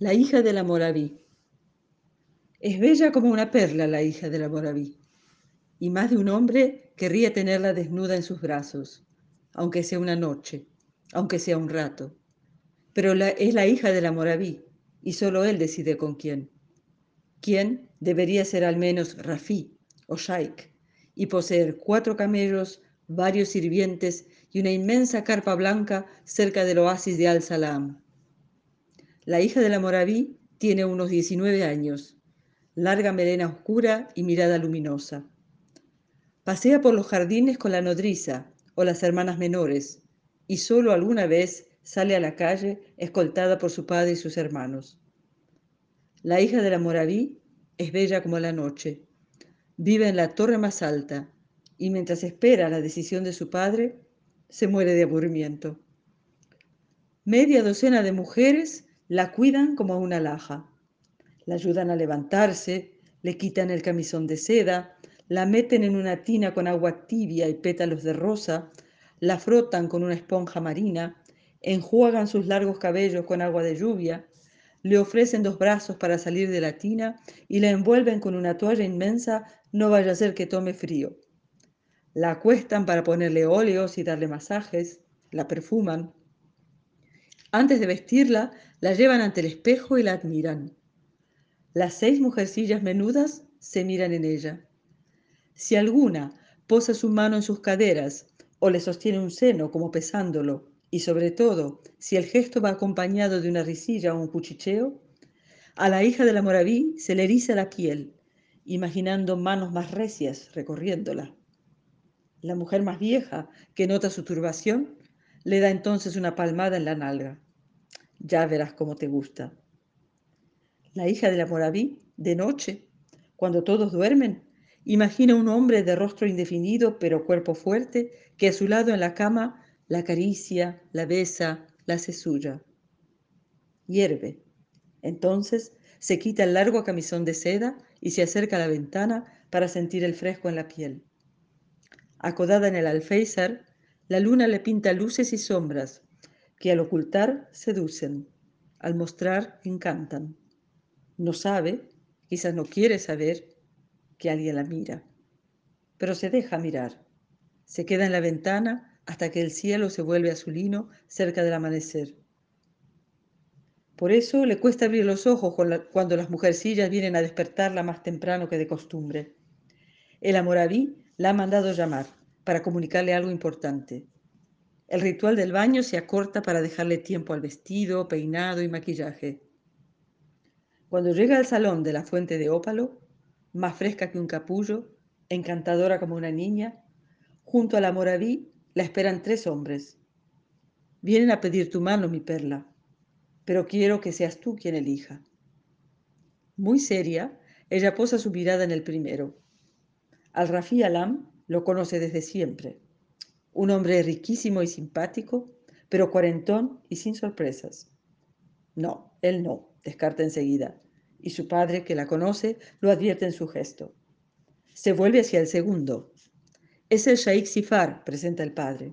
La hija de la Moraví. Es bella como una perla la hija de la Moraví, y más de un hombre querría tenerla desnuda en sus brazos, aunque sea una noche, aunque sea un rato. Pero la, es la hija de la Moraví, y solo él decide con quién. ¿Quién? Debería ser al menos Rafí o Shaik, y poseer cuatro camellos, varios sirvientes y una inmensa carpa blanca cerca del oasis de Al-Salam la hija de la Moraví tiene unos 19 años, larga melena oscura y mirada luminosa. Pasea por los jardines con la nodriza o las hermanas menores y solo alguna vez sale a la calle escoltada por su padre y sus hermanos. La hija de la Moraví es bella como la noche. Vive en la torre más alta y mientras espera la decisión de su padre, se muere de aburrimiento. Media docena de mujeres la cuidan como a una laja. La ayudan a levantarse, le quitan el camisón de seda, la meten en una tina con agua tibia y pétalos de rosa, la frotan con una esponja marina, enjuagan sus largos cabellos con agua de lluvia, le ofrecen dos brazos para salir de la tina y la envuelven con una toalla inmensa, no vaya a ser que tome frío. La acuestan para ponerle óleos y darle masajes, la perfuman, antes de vestirla, la llevan ante el espejo y la admiran. Las seis mujercillas menudas se miran en ella. Si alguna posa su mano en sus caderas o le sostiene un seno como pesándolo, y sobre todo si el gesto va acompañado de una risilla o un cuchicheo, a la hija de la Moraví se le eriza la piel, imaginando manos más recias recorriéndola. La mujer más vieja, que nota su turbación, le da entonces una palmada en la nalga. Ya verás cómo te gusta. La hija de la Moraví, de noche, cuando todos duermen, imagina un hombre de rostro indefinido pero cuerpo fuerte que a su lado en la cama la acaricia, la besa, la hace suya. Hierve. Entonces se quita el largo camisón de seda y se acerca a la ventana para sentir el fresco en la piel. Acodada en el alféizar, la luna le pinta luces y sombras que al ocultar seducen, al mostrar encantan. No sabe, quizás no quiere saber, que alguien la mira, pero se deja mirar. Se queda en la ventana hasta que el cielo se vuelve azulino cerca del amanecer. Por eso le cuesta abrir los ojos cuando las mujercillas vienen a despertarla más temprano que de costumbre. El amoraví la ha mandado llamar para comunicarle algo importante. El ritual del baño se acorta para dejarle tiempo al vestido, peinado y maquillaje. Cuando llega al salón de la fuente de ópalo, más fresca que un capullo, encantadora como una niña, junto a la moraví la esperan tres hombres. Vienen a pedir tu mano, mi perla, pero quiero que seas tú quien elija. Muy seria, ella posa su mirada en el primero. Al Rafi Alam lo conoce desde siempre un hombre riquísimo y simpático, pero cuarentón y sin sorpresas. No, él no, descarta enseguida, y su padre, que la conoce, lo advierte en su gesto. Se vuelve hacia el segundo. Es el Shaikh Sifar, presenta el padre.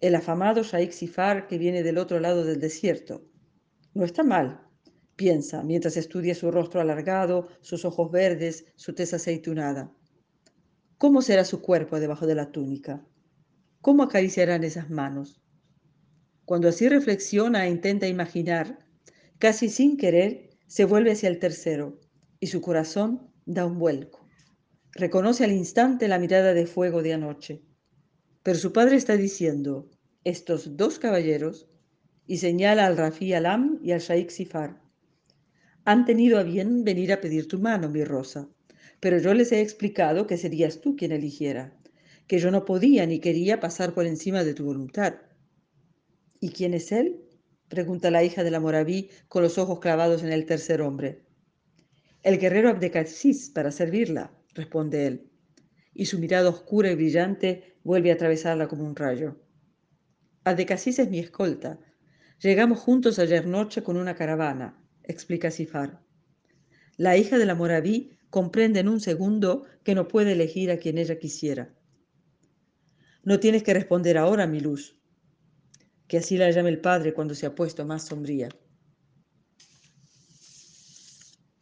El afamado Shaikh Sifar que viene del otro lado del desierto. No está mal, piensa, mientras estudia su rostro alargado, sus ojos verdes, su tez aceitunada. ¿Cómo será su cuerpo debajo de la túnica? ¿Cómo acariciarán esas manos? Cuando así reflexiona e intenta imaginar, casi sin querer, se vuelve hacia el tercero y su corazón da un vuelco. Reconoce al instante la mirada de fuego de anoche. Pero su padre está diciendo, estos dos caballeros, y señala al Rafi Alam y al Shaikh Sifar, han tenido a bien venir a pedir tu mano, mi rosa, pero yo les he explicado que serías tú quien eligiera que yo no podía ni quería pasar por encima de tu voluntad. ¿Y quién es él? pregunta la hija de la Moraví con los ojos clavados en el tercer hombre. El guerrero Abdecasis para servirla, responde él, y su mirada oscura y brillante vuelve a atravesarla como un rayo. Abdecasis es mi escolta. Llegamos juntos ayer noche con una caravana, explica Sifar. La hija de la Moraví comprende en un segundo que no puede elegir a quien ella quisiera. No tienes que responder ahora, mi luz, que así la llame el Padre cuando se ha puesto más sombría.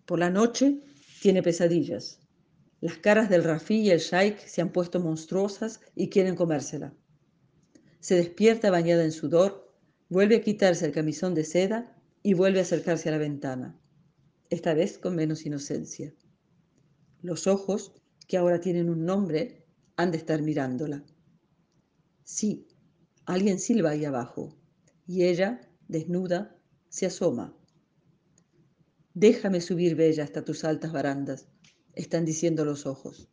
Por la noche tiene pesadillas. Las caras del Rafí y el Shaik se han puesto monstruosas y quieren comérsela. Se despierta bañada en sudor, vuelve a quitarse el camisón de seda y vuelve a acercarse a la ventana, esta vez con menos inocencia. Los ojos, que ahora tienen un nombre, han de estar mirándola. Sí, alguien silba ahí abajo, y ella, desnuda, se asoma. Déjame subir, bella, hasta tus altas barandas, están diciendo los ojos.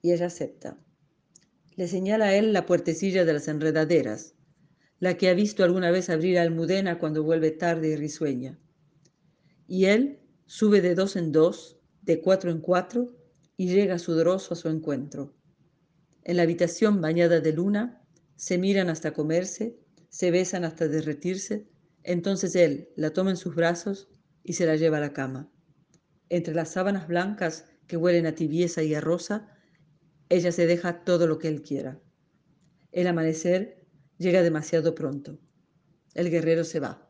Y ella acepta. Le señala a él la puertecilla de las enredaderas, la que ha visto alguna vez abrir a Almudena cuando vuelve tarde y risueña. Y él sube de dos en dos, de cuatro en cuatro, y llega sudoroso a su encuentro. En la habitación bañada de luna, se miran hasta comerse, se besan hasta derretirse, entonces él la toma en sus brazos y se la lleva a la cama. Entre las sábanas blancas que huelen a tibieza y a rosa, ella se deja todo lo que él quiera. El amanecer llega demasiado pronto. El guerrero se va.